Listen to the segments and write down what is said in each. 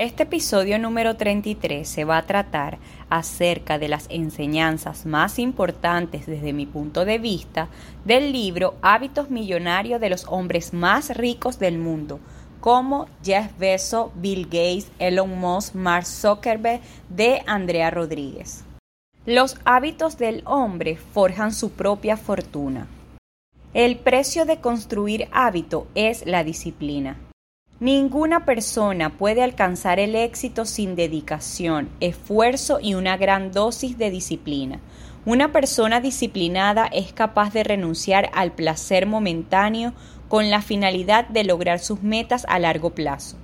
Este episodio número 33 se va a tratar acerca de las enseñanzas más importantes desde mi punto de vista del libro Hábitos Millonarios de los hombres más ricos del mundo, como Jeff Bezos, Bill Gates, Elon Musk, Mark Zuckerberg de Andrea Rodríguez. Los hábitos del hombre forjan su propia fortuna. El precio de construir hábito es la disciplina. Ninguna persona puede alcanzar el éxito sin dedicación, esfuerzo y una gran dosis de disciplina. Una persona disciplinada es capaz de renunciar al placer momentáneo con la finalidad de lograr sus metas a largo plazo.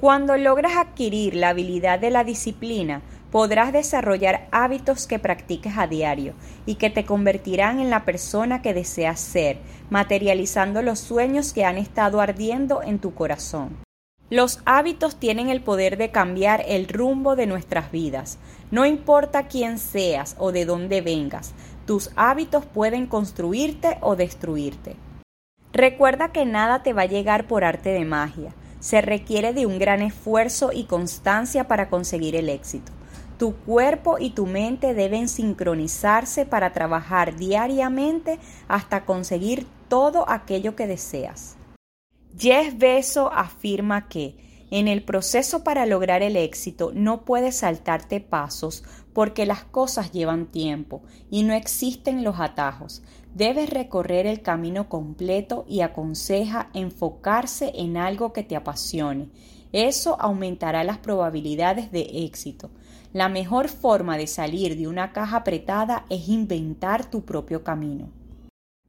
Cuando logras adquirir la habilidad de la disciplina, podrás desarrollar hábitos que practiques a diario y que te convertirán en la persona que deseas ser, materializando los sueños que han estado ardiendo en tu corazón. Los hábitos tienen el poder de cambiar el rumbo de nuestras vidas. No importa quién seas o de dónde vengas, tus hábitos pueden construirte o destruirte. Recuerda que nada te va a llegar por arte de magia. Se requiere de un gran esfuerzo y constancia para conseguir el éxito. Tu cuerpo y tu mente deben sincronizarse para trabajar diariamente hasta conseguir todo aquello que deseas. Jeff Bezos afirma que en el proceso para lograr el éxito no puedes saltarte pasos porque las cosas llevan tiempo y no existen los atajos. Debes recorrer el camino completo y aconseja enfocarse en algo que te apasione. Eso aumentará las probabilidades de éxito. La mejor forma de salir de una caja apretada es inventar tu propio camino.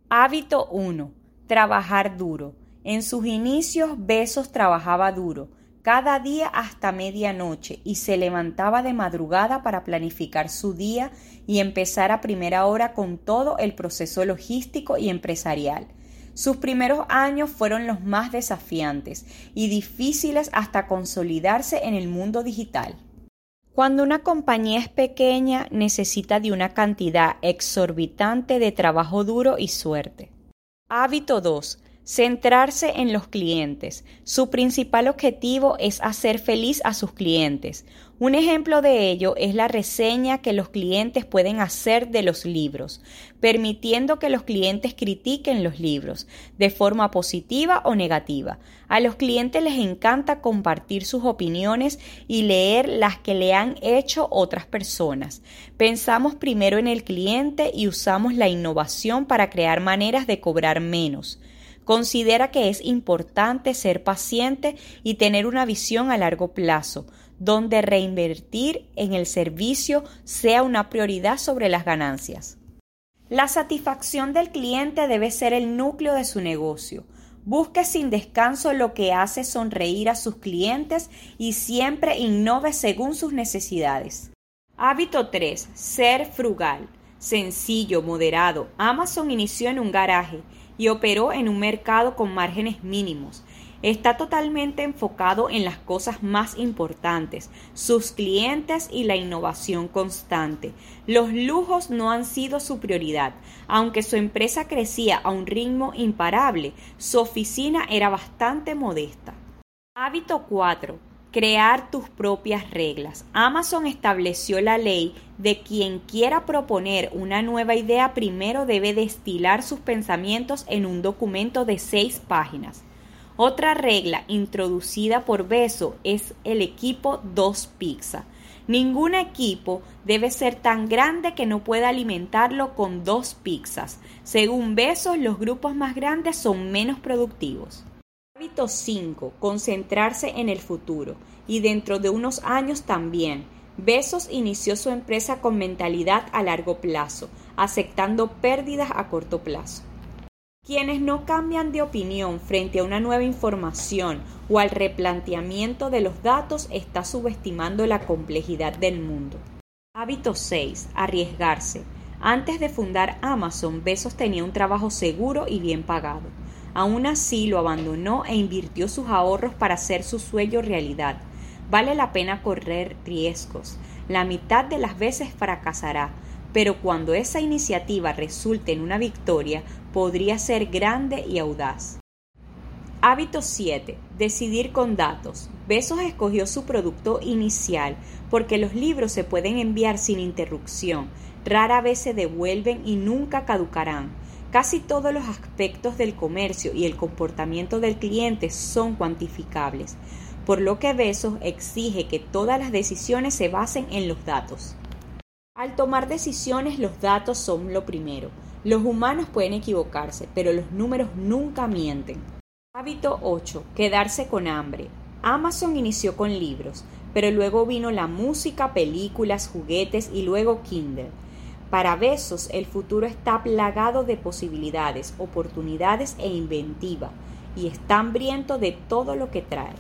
Hábito 1. Trabajar duro. En sus inicios Besos trabajaba duro, cada día hasta medianoche, y se levantaba de madrugada para planificar su día y empezar a primera hora con todo el proceso logístico y empresarial. Sus primeros años fueron los más desafiantes y difíciles hasta consolidarse en el mundo digital. Cuando una compañía es pequeña, necesita de una cantidad exorbitante de trabajo duro y suerte. Hábito 2. Centrarse en los clientes. Su principal objetivo es hacer feliz a sus clientes. Un ejemplo de ello es la reseña que los clientes pueden hacer de los libros, permitiendo que los clientes critiquen los libros de forma positiva o negativa. A los clientes les encanta compartir sus opiniones y leer las que le han hecho otras personas. Pensamos primero en el cliente y usamos la innovación para crear maneras de cobrar menos. Considera que es importante ser paciente y tener una visión a largo plazo, donde reinvertir en el servicio sea una prioridad sobre las ganancias. La satisfacción del cliente debe ser el núcleo de su negocio. Busque sin descanso lo que hace sonreír a sus clientes y siempre innove según sus necesidades. Hábito 3. Ser frugal. Sencillo, moderado. Amazon inició en un garaje y operó en un mercado con márgenes mínimos. Está totalmente enfocado en las cosas más importantes, sus clientes y la innovación constante. Los lujos no han sido su prioridad. Aunque su empresa crecía a un ritmo imparable, su oficina era bastante modesta. Hábito 4 crear tus propias reglas. Amazon estableció la ley de quien quiera proponer una nueva idea primero debe destilar sus pensamientos en un documento de seis páginas. Otra regla introducida por Beso es el equipo 2 pizza. Ningún equipo debe ser tan grande que no pueda alimentarlo con dos pizzas. Según Besos, los grupos más grandes son menos productivos. Hábito 5. Concentrarse en el futuro. Y dentro de unos años también. Besos inició su empresa con mentalidad a largo plazo, aceptando pérdidas a corto plazo. Quienes no cambian de opinión frente a una nueva información o al replanteamiento de los datos está subestimando la complejidad del mundo. Hábito 6. Arriesgarse. Antes de fundar Amazon, Bezos tenía un trabajo seguro y bien pagado. Aún así lo abandonó e invirtió sus ahorros para hacer su sueño realidad. Vale la pena correr riesgos. La mitad de las veces fracasará, pero cuando esa iniciativa resulte en una victoria, podría ser grande y audaz. Hábito 7. Decidir con datos. Besos escogió su producto inicial porque los libros se pueden enviar sin interrupción, rara vez se devuelven y nunca caducarán. Casi todos los aspectos del comercio y el comportamiento del cliente son cuantificables, por lo que Besos exige que todas las decisiones se basen en los datos. Al tomar decisiones los datos son lo primero. Los humanos pueden equivocarse, pero los números nunca mienten. Hábito 8. Quedarse con hambre. Amazon inició con libros, pero luego vino la música, películas, juguetes y luego Kindle. Para Besos el futuro está plagado de posibilidades, oportunidades e inventiva, y está hambriento de todo lo que trae.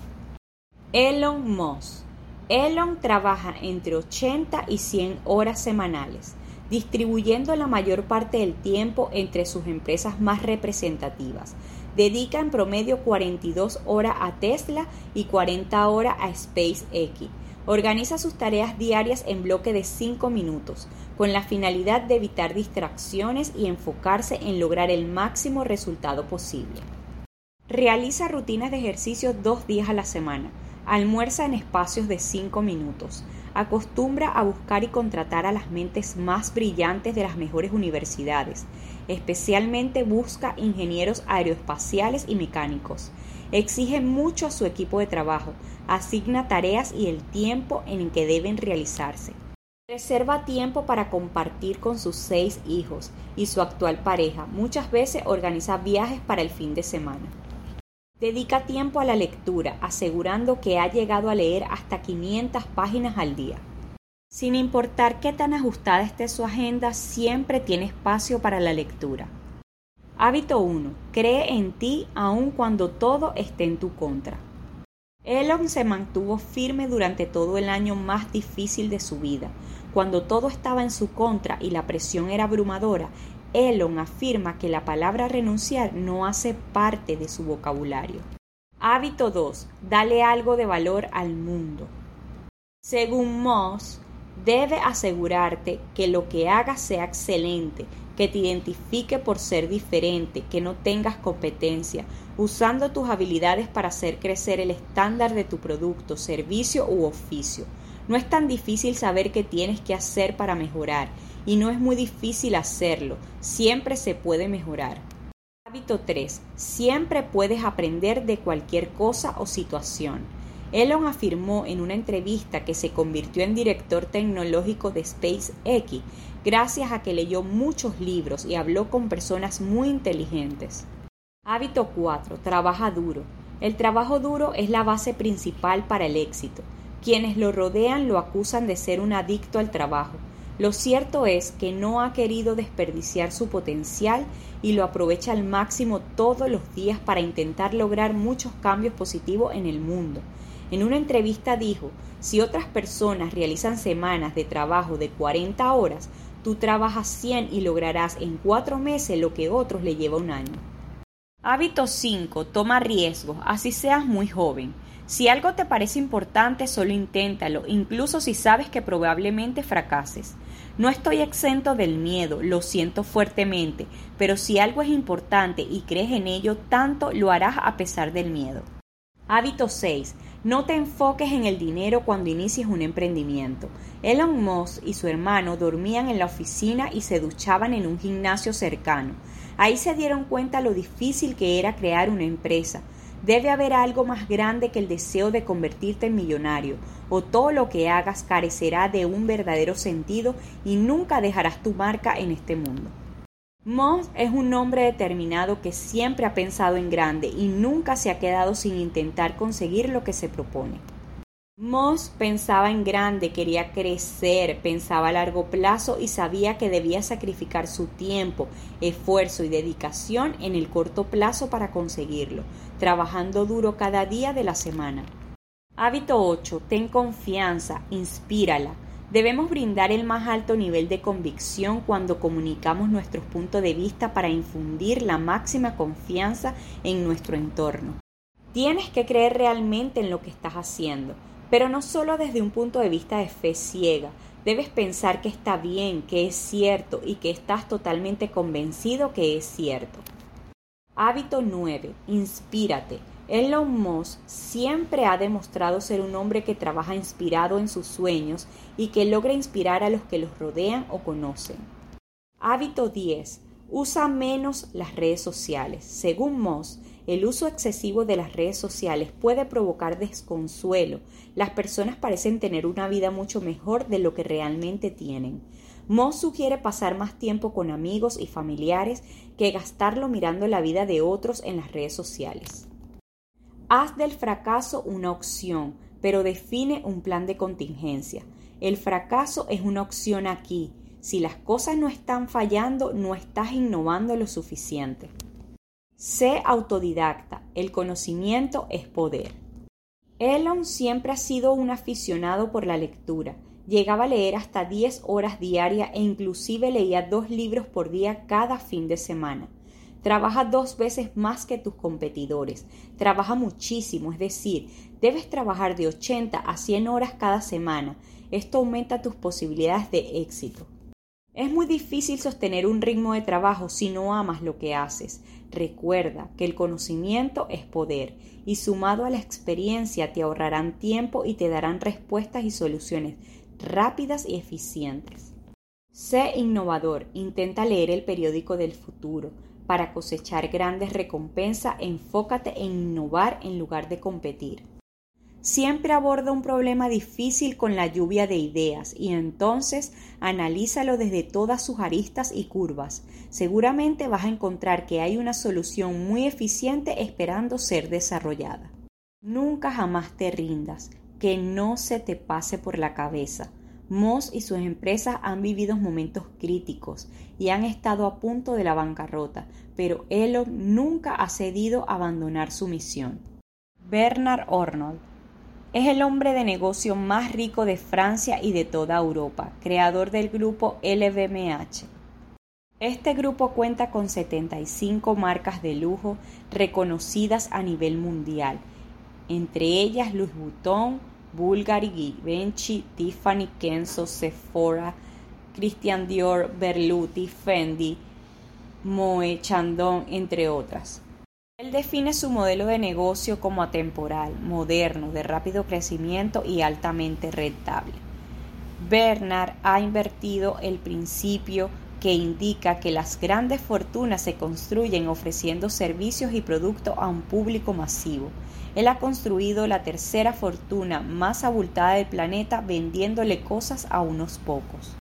Elon Musk Elon trabaja entre 80 y 100 horas semanales, distribuyendo la mayor parte del tiempo entre sus empresas más representativas. Dedica en promedio 42 horas a Tesla y 40 horas a SpaceX. Organiza sus tareas diarias en bloque de 5 minutos, con la finalidad de evitar distracciones y enfocarse en lograr el máximo resultado posible. Realiza rutinas de ejercicio dos días a la semana Almuerza en espacios de cinco minutos. Acostumbra a buscar y contratar a las mentes más brillantes de las mejores universidades. Especialmente busca ingenieros aeroespaciales y mecánicos. Exige mucho a su equipo de trabajo. Asigna tareas y el tiempo en que deben realizarse. Reserva tiempo para compartir con sus seis hijos y su actual pareja. Muchas veces organiza viajes para el fin de semana. Dedica tiempo a la lectura, asegurando que ha llegado a leer hasta 500 páginas al día. Sin importar qué tan ajustada esté su agenda, siempre tiene espacio para la lectura. Hábito 1. Cree en ti aun cuando todo esté en tu contra. Elon se mantuvo firme durante todo el año más difícil de su vida. Cuando todo estaba en su contra y la presión era abrumadora, Elon afirma que la palabra renunciar no hace parte de su vocabulario. Hábito 2. Dale algo de valor al mundo. Según Moss, debe asegurarte que lo que hagas sea excelente, que te identifique por ser diferente, que no tengas competencia, usando tus habilidades para hacer crecer el estándar de tu producto, servicio u oficio. No es tan difícil saber qué tienes que hacer para mejorar y no es muy difícil hacerlo, siempre se puede mejorar. Hábito 3. Siempre puedes aprender de cualquier cosa o situación. Elon afirmó en una entrevista que se convirtió en director tecnológico de SpaceX gracias a que leyó muchos libros y habló con personas muy inteligentes. Hábito 4. Trabaja duro. El trabajo duro es la base principal para el éxito. Quienes lo rodean lo acusan de ser un adicto al trabajo, lo cierto es que no ha querido desperdiciar su potencial y lo aprovecha al máximo todos los días para intentar lograr muchos cambios positivos en el mundo. En una entrevista dijo, si otras personas realizan semanas de trabajo de 40 horas, tú trabajas 100 y lograrás en 4 meses lo que otros le lleva un año. Hábito 5. Toma riesgos, así seas muy joven. Si algo te parece importante, solo inténtalo, incluso si sabes que probablemente fracases. No estoy exento del miedo, lo siento fuertemente, pero si algo es importante y crees en ello, tanto lo harás a pesar del miedo. Hábito 6. No te enfoques en el dinero cuando inicies un emprendimiento. Elon Musk y su hermano dormían en la oficina y se duchaban en un gimnasio cercano. Ahí se dieron cuenta lo difícil que era crear una empresa. Debe haber algo más grande que el deseo de convertirte en millonario, o todo lo que hagas carecerá de un verdadero sentido y nunca dejarás tu marca en este mundo. Moss es un hombre determinado que siempre ha pensado en grande y nunca se ha quedado sin intentar conseguir lo que se propone. Moss pensaba en grande, quería crecer, pensaba a largo plazo y sabía que debía sacrificar su tiempo, esfuerzo y dedicación en el corto plazo para conseguirlo, trabajando duro cada día de la semana. Hábito 8. Ten confianza, inspírala. Debemos brindar el más alto nivel de convicción cuando comunicamos nuestros puntos de vista para infundir la máxima confianza en nuestro entorno. Tienes que creer realmente en lo que estás haciendo pero no solo desde un punto de vista de fe ciega. Debes pensar que está bien, que es cierto y que estás totalmente convencido que es cierto. Hábito 9. Inspírate. Elon Musk siempre ha demostrado ser un hombre que trabaja inspirado en sus sueños y que logra inspirar a los que los rodean o conocen. Hábito 10. Usa menos las redes sociales. Según Moss, el uso excesivo de las redes sociales puede provocar desconsuelo. Las personas parecen tener una vida mucho mejor de lo que realmente tienen. Moss sugiere pasar más tiempo con amigos y familiares que gastarlo mirando la vida de otros en las redes sociales. Haz del fracaso una opción, pero define un plan de contingencia. El fracaso es una opción aquí, si las cosas no están fallando, no estás innovando lo suficiente. Sé autodidacta. El conocimiento es poder. Elon siempre ha sido un aficionado por la lectura. Llegaba a leer hasta 10 horas diarias e inclusive leía dos libros por día cada fin de semana. Trabaja dos veces más que tus competidores. Trabaja muchísimo, es decir, debes trabajar de 80 a 100 horas cada semana. Esto aumenta tus posibilidades de éxito. Es muy difícil sostener un ritmo de trabajo si no amas lo que haces. Recuerda que el conocimiento es poder y sumado a la experiencia te ahorrarán tiempo y te darán respuestas y soluciones rápidas y eficientes. Sé innovador, intenta leer el periódico del futuro. Para cosechar grandes recompensas, enfócate en innovar en lugar de competir. Siempre aborda un problema difícil con la lluvia de ideas y entonces analízalo desde todas sus aristas y curvas. Seguramente vas a encontrar que hay una solución muy eficiente esperando ser desarrollada. Nunca jamás te rindas, que no se te pase por la cabeza. Moss y sus empresas han vivido momentos críticos y han estado a punto de la bancarrota, pero Elon nunca ha cedido a abandonar su misión. Bernard Arnold es el hombre de negocio más rico de Francia y de toda Europa, creador del grupo LVMH. Este grupo cuenta con 75 marcas de lujo reconocidas a nivel mundial, entre ellas Louis Vuitton, Bulgari, Givenchy, Tiffany, Kenzo, Sephora, Christian Dior, Berluti, Fendi, Moe, Chandon, entre otras. Él define su modelo de negocio como atemporal, moderno, de rápido crecimiento y altamente rentable. Bernard ha invertido el principio que indica que las grandes fortunas se construyen ofreciendo servicios y productos a un público masivo. Él ha construido la tercera fortuna más abultada del planeta vendiéndole cosas a unos pocos.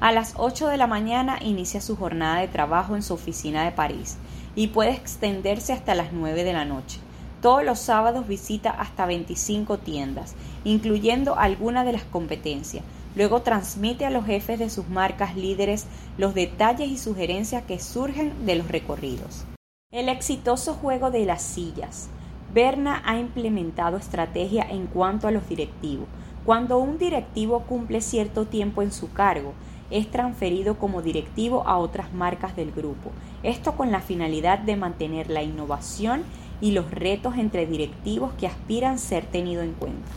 A las 8 de la mañana inicia su jornada de trabajo en su oficina de París y puede extenderse hasta las 9 de la noche. Todos los sábados visita hasta 25 tiendas, incluyendo algunas de las competencias. Luego transmite a los jefes de sus marcas líderes los detalles y sugerencias que surgen de los recorridos. El exitoso juego de las sillas. Berna ha implementado estrategia en cuanto a los directivos. Cuando un directivo cumple cierto tiempo en su cargo, es transferido como directivo a otras marcas del grupo. Esto con la finalidad de mantener la innovación y los retos entre directivos que aspiran ser tenido en cuenta.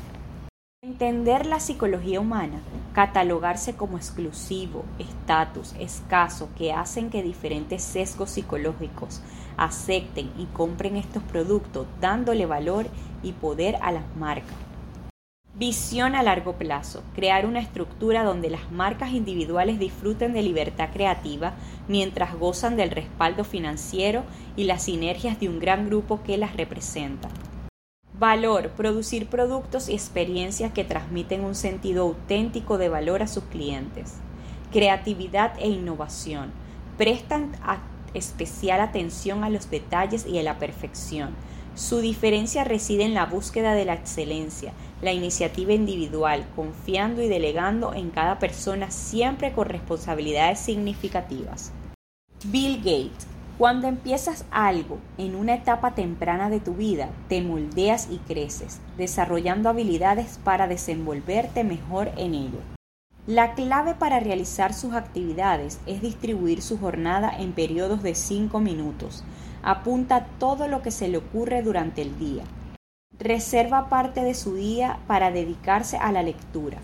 Entender la psicología humana, catalogarse como exclusivo, estatus, escaso, que hacen que diferentes sesgos psicológicos acepten y compren estos productos, dándole valor y poder a las marcas. Visión a largo plazo. Crear una estructura donde las marcas individuales disfruten de libertad creativa mientras gozan del respaldo financiero y las sinergias de un gran grupo que las representa. Valor. Producir productos y experiencias que transmiten un sentido auténtico de valor a sus clientes. Creatividad e innovación. Prestan especial atención a los detalles y a la perfección Su diferencia reside en la búsqueda de la excelencia, la iniciativa individual, confiando y delegando en cada persona siempre con responsabilidades significativas. Bill Gates cuando empiezas algo en una etapa temprana de tu vida, te moldeas y creces, desarrollando habilidades para desenvolverte mejor en ello. La clave para realizar sus actividades es distribuir su jornada en periodos de 5 minutos. Apunta todo lo que se le ocurre durante el día. Reserva parte de su día para dedicarse a la lectura.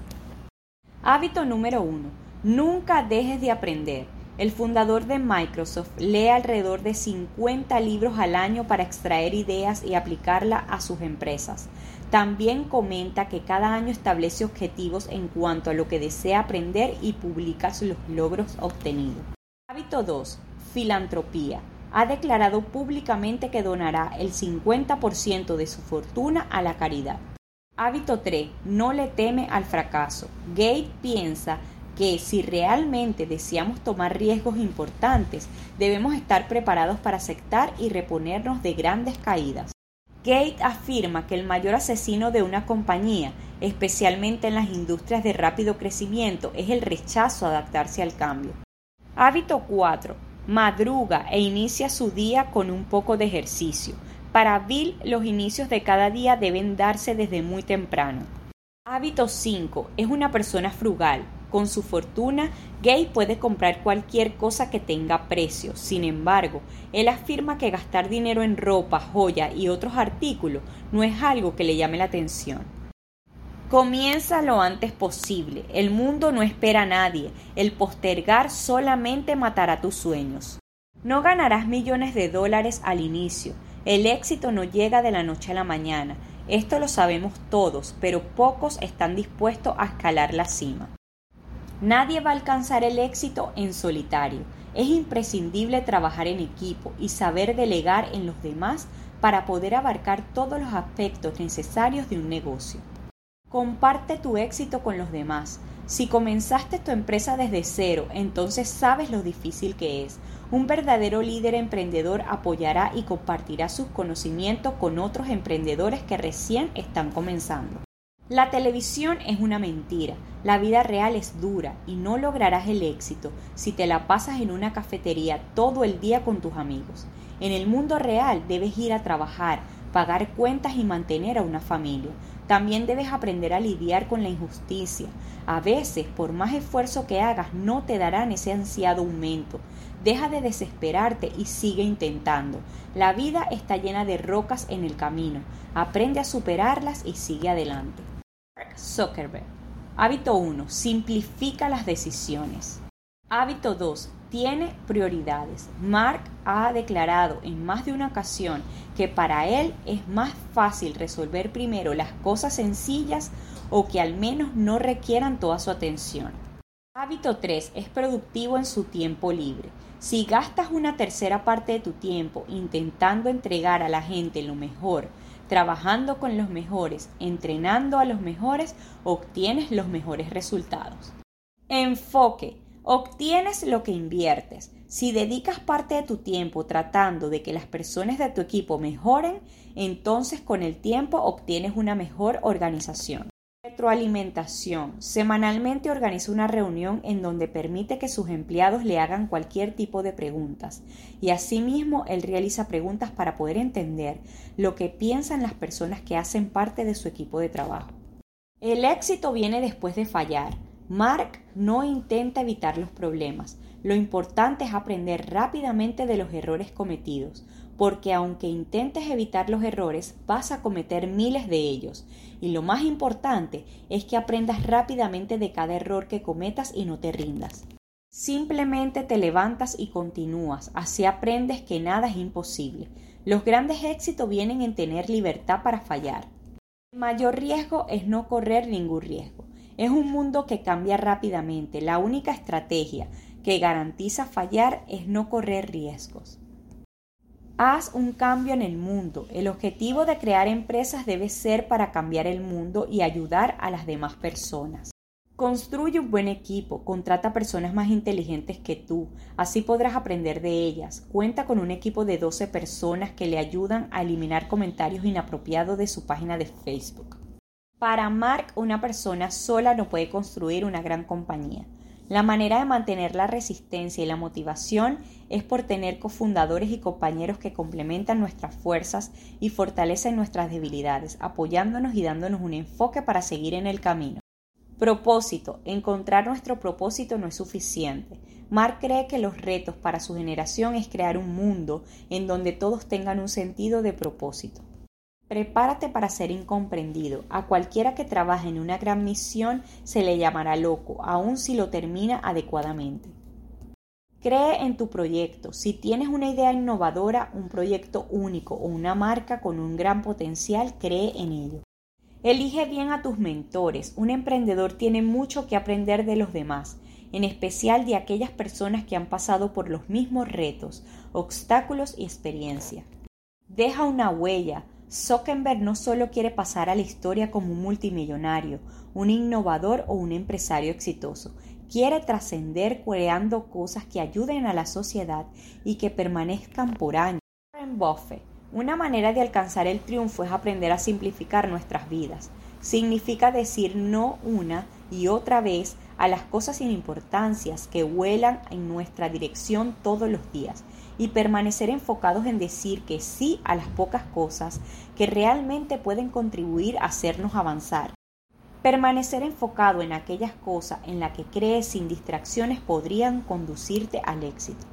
Hábito número 1. Nunca dejes de aprender. El fundador de Microsoft lee alrededor de 50 libros al año para extraer ideas y aplicarlas a sus empresas. También comenta que cada año establece objetivos en cuanto a lo que desea aprender y publica los logros obtenidos. Hábito 2. Filantropía. Ha declarado públicamente que donará el 50% de su fortuna a la caridad. Hábito 3. No le teme al fracaso. Gates piensa que si realmente deseamos tomar riesgos importantes, debemos estar preparados para aceptar y reponernos de grandes caídas. Gate afirma que el mayor asesino de una compañía, especialmente en las industrias de rápido crecimiento, es el rechazo a adaptarse al cambio. Hábito 4. Madruga e inicia su día con un poco de ejercicio. Para Bill, los inicios de cada día deben darse desde muy temprano. Hábito 5. Es una persona frugal. Con su fortuna, Gay puede comprar cualquier cosa que tenga precio. Sin embargo, él afirma que gastar dinero en ropa, joya y otros artículos no es algo que le llame la atención. Comienza lo antes posible. El mundo no espera a nadie. El postergar solamente matará tus sueños. No ganarás millones de dólares al inicio. El éxito no llega de la noche a la mañana. Esto lo sabemos todos, pero pocos están dispuestos a escalar la cima. Nadie va a alcanzar el éxito en solitario. Es imprescindible trabajar en equipo y saber delegar en los demás para poder abarcar todos los aspectos necesarios de un negocio. Comparte tu éxito con los demás. Si comenzaste tu empresa desde cero, entonces sabes lo difícil que es. Un verdadero líder emprendedor apoyará y compartirá sus conocimientos con otros emprendedores que recién están comenzando. La televisión es una mentira, la vida real es dura y no lograrás el éxito si te la pasas en una cafetería todo el día con tus amigos. En el mundo real debes ir a trabajar, pagar cuentas y mantener a una familia. También debes aprender a lidiar con la injusticia. A veces, por más esfuerzo que hagas, no te darán ese ansiado aumento. Deja de desesperarte y sigue intentando. La vida está llena de rocas en el camino. Aprende a superarlas y sigue adelante. Zuckerberg. Hábito 1. Simplifica las decisiones. Hábito 2. Tiene prioridades. Mark ha declarado en más de una ocasión que para él es más fácil resolver primero las cosas sencillas o que al menos no requieran toda su atención. Hábito 3. Es productivo en su tiempo libre. Si gastas una tercera parte de tu tiempo intentando entregar a la gente lo mejor, trabajando con los mejores, entrenando a los mejores, obtienes los mejores resultados. Enfoque. Obtienes lo que inviertes. Si dedicas parte de tu tiempo tratando de que las personas de tu equipo mejoren, entonces con el tiempo obtienes una mejor organización. Retroalimentación. Semanalmente organiza una reunión en donde permite que sus empleados le hagan cualquier tipo de preguntas y asimismo él realiza preguntas para poder entender lo que piensan las personas que hacen parte de su equipo de trabajo. El éxito viene después de fallar. Mark no intenta evitar los problemas. Lo importante es aprender rápidamente de los errores cometidos, porque aunque intentes evitar los errores, vas a cometer miles de ellos. Y lo más importante es que aprendas rápidamente de cada error que cometas y no te rindas. Simplemente te levantas y continúas, así aprendes que nada es imposible. Los grandes éxitos vienen en tener libertad para fallar. El mayor riesgo es no correr ningún riesgo. Es un mundo que cambia rápidamente. La única estrategia que garantiza fallar es no correr riesgos. Haz un cambio en el mundo. El objetivo de crear empresas debe ser para cambiar el mundo y ayudar a las demás personas. Construye un buen equipo, contrata personas más inteligentes que tú, así podrás aprender de ellas. Cuenta con un equipo de 12 personas que le ayudan a eliminar comentarios inapropiados de su página de Facebook. Para Mark, una persona sola no puede construir una gran compañía. La manera de mantener la resistencia y la motivación es por tener cofundadores y compañeros que complementan nuestras fuerzas y fortalecen nuestras debilidades, apoyándonos y dándonos un enfoque para seguir en el camino. Propósito. Encontrar nuestro propósito no es suficiente. Mark cree que los retos para su generación es crear un mundo en donde todos tengan un sentido de propósito. Prepárate para ser incomprendido. A cualquiera que trabaje en una gran misión se le llamará loco, aun si lo termina adecuadamente. Cree en tu proyecto. Si tienes una idea innovadora, un proyecto único o una marca con un gran potencial, cree en ello. Elige bien a tus mentores. Un emprendedor tiene mucho que aprender de los demás, en especial de aquellas personas que han pasado por los mismos retos, obstáculos y experiencia. Deja una huella. Zuckerberg no solo quiere pasar a la historia como un multimillonario, un innovador o un empresario exitoso, quiere trascender creando cosas que ayuden a la sociedad y que permanezcan por años. Warren Buffett una manera de alcanzar el triunfo es aprender a simplificar nuestras vidas. Significa decir no una y otra vez a las cosas sin importancias que vuelan en nuestra dirección todos los días y permanecer enfocados en decir que sí a las pocas cosas que realmente pueden contribuir a hacernos avanzar. Permanecer enfocado en aquellas cosas en las que crees sin distracciones podrían conducirte al éxito.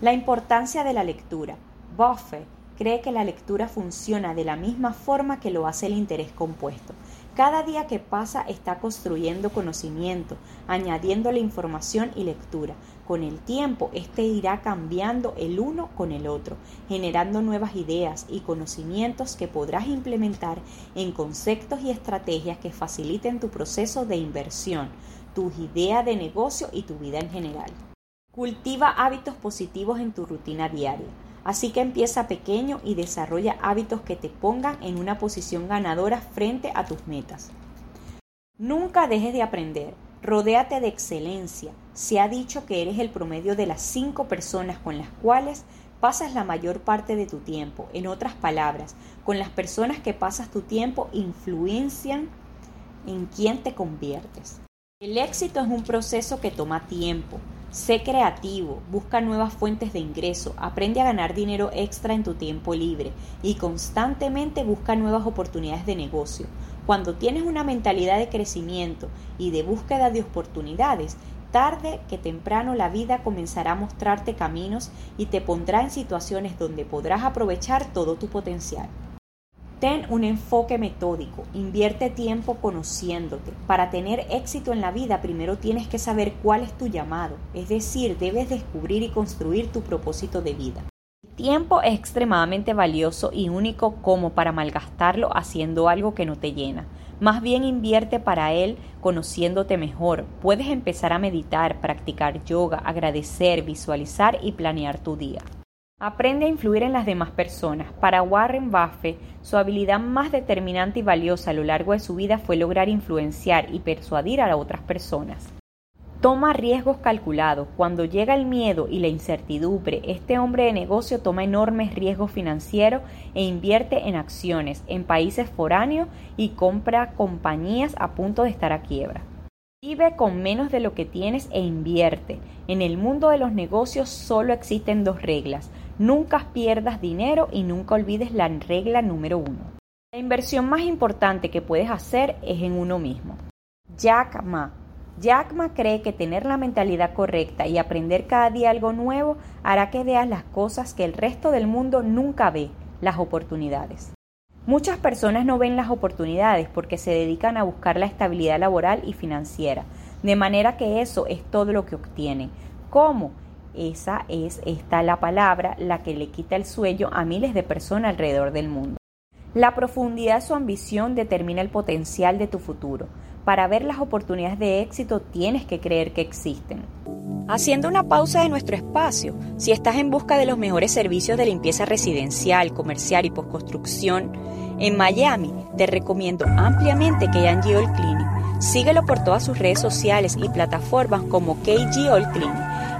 La importancia de la lectura. Buffett cree que la lectura funciona de la misma forma que lo hace el interés compuesto. Cada día que pasa está construyendo conocimiento, añadiendo la información y lectura. Con el tiempo, éste irá cambiando el uno con el otro, generando nuevas ideas y conocimientos que podrás implementar en conceptos y estrategias que faciliten tu proceso de inversión, tus ideas de negocio y tu vida en general. Cultiva hábitos positivos en tu rutina diaria. Así que empieza pequeño y desarrolla hábitos que te pongan en una posición ganadora frente a tus metas. Nunca dejes de aprender. Rodéate de excelencia. Se ha dicho que eres el promedio de las cinco personas con las cuales pasas la mayor parte de tu tiempo. En otras palabras, con las personas que pasas tu tiempo influencian en quién te conviertes. El éxito es un proceso que toma tiempo, Sé creativo, busca nuevas fuentes de ingreso, aprende a ganar dinero extra en tu tiempo libre y constantemente busca nuevas oportunidades de negocio. Cuando tienes una mentalidad de crecimiento y de búsqueda de oportunidades, tarde que temprano la vida comenzará a mostrarte caminos y te pondrá en situaciones donde podrás aprovechar todo tu potencial. Ten un enfoque metódico, invierte tiempo conociéndote. Para tener éxito en la vida primero tienes que saber cuál es tu llamado, es decir, debes descubrir y construir tu propósito de vida. El tiempo es extremadamente valioso y único como para malgastarlo haciendo algo que no te llena. Más bien invierte para él conociéndote mejor. Puedes empezar a meditar, practicar yoga, agradecer, visualizar y planear tu día. Aprende a influir en las demás personas. Para Warren Buffett, su habilidad más determinante y valiosa a lo largo de su vida fue lograr influenciar y persuadir a otras personas. Toma riesgos calculados. Cuando llega el miedo y la incertidumbre, este hombre de negocio toma enormes riesgos financieros e invierte en acciones en países foráneos y compra compañías a punto de estar a quiebra. Vive con menos de lo que tienes e invierte. En el mundo de los negocios solo existen dos reglas. Nunca pierdas dinero y nunca olvides la regla número uno. La inversión más importante que puedes hacer es en uno mismo. Jack Ma. Jack Ma cree que tener la mentalidad correcta y aprender cada día algo nuevo hará que veas las cosas que el resto del mundo nunca ve, las oportunidades. Muchas personas no ven las oportunidades porque se dedican a buscar la estabilidad laboral y financiera, de manera que eso es todo lo que obtienen. ¿Cómo? Esa es esta la palabra la que le quita el sueño a miles de personas alrededor del mundo. La profundidad de su ambición determina el potencial de tu futuro. Para ver las oportunidades de éxito tienes que creer que existen. Haciendo una pausa de nuestro espacio, si estás en busca de los mejores servicios de limpieza residencial, comercial y postconstrucción en Miami, te recomiendo ampliamente que Oil Cleaning Síguelo por todas sus redes sociales y plataformas como KG All Clean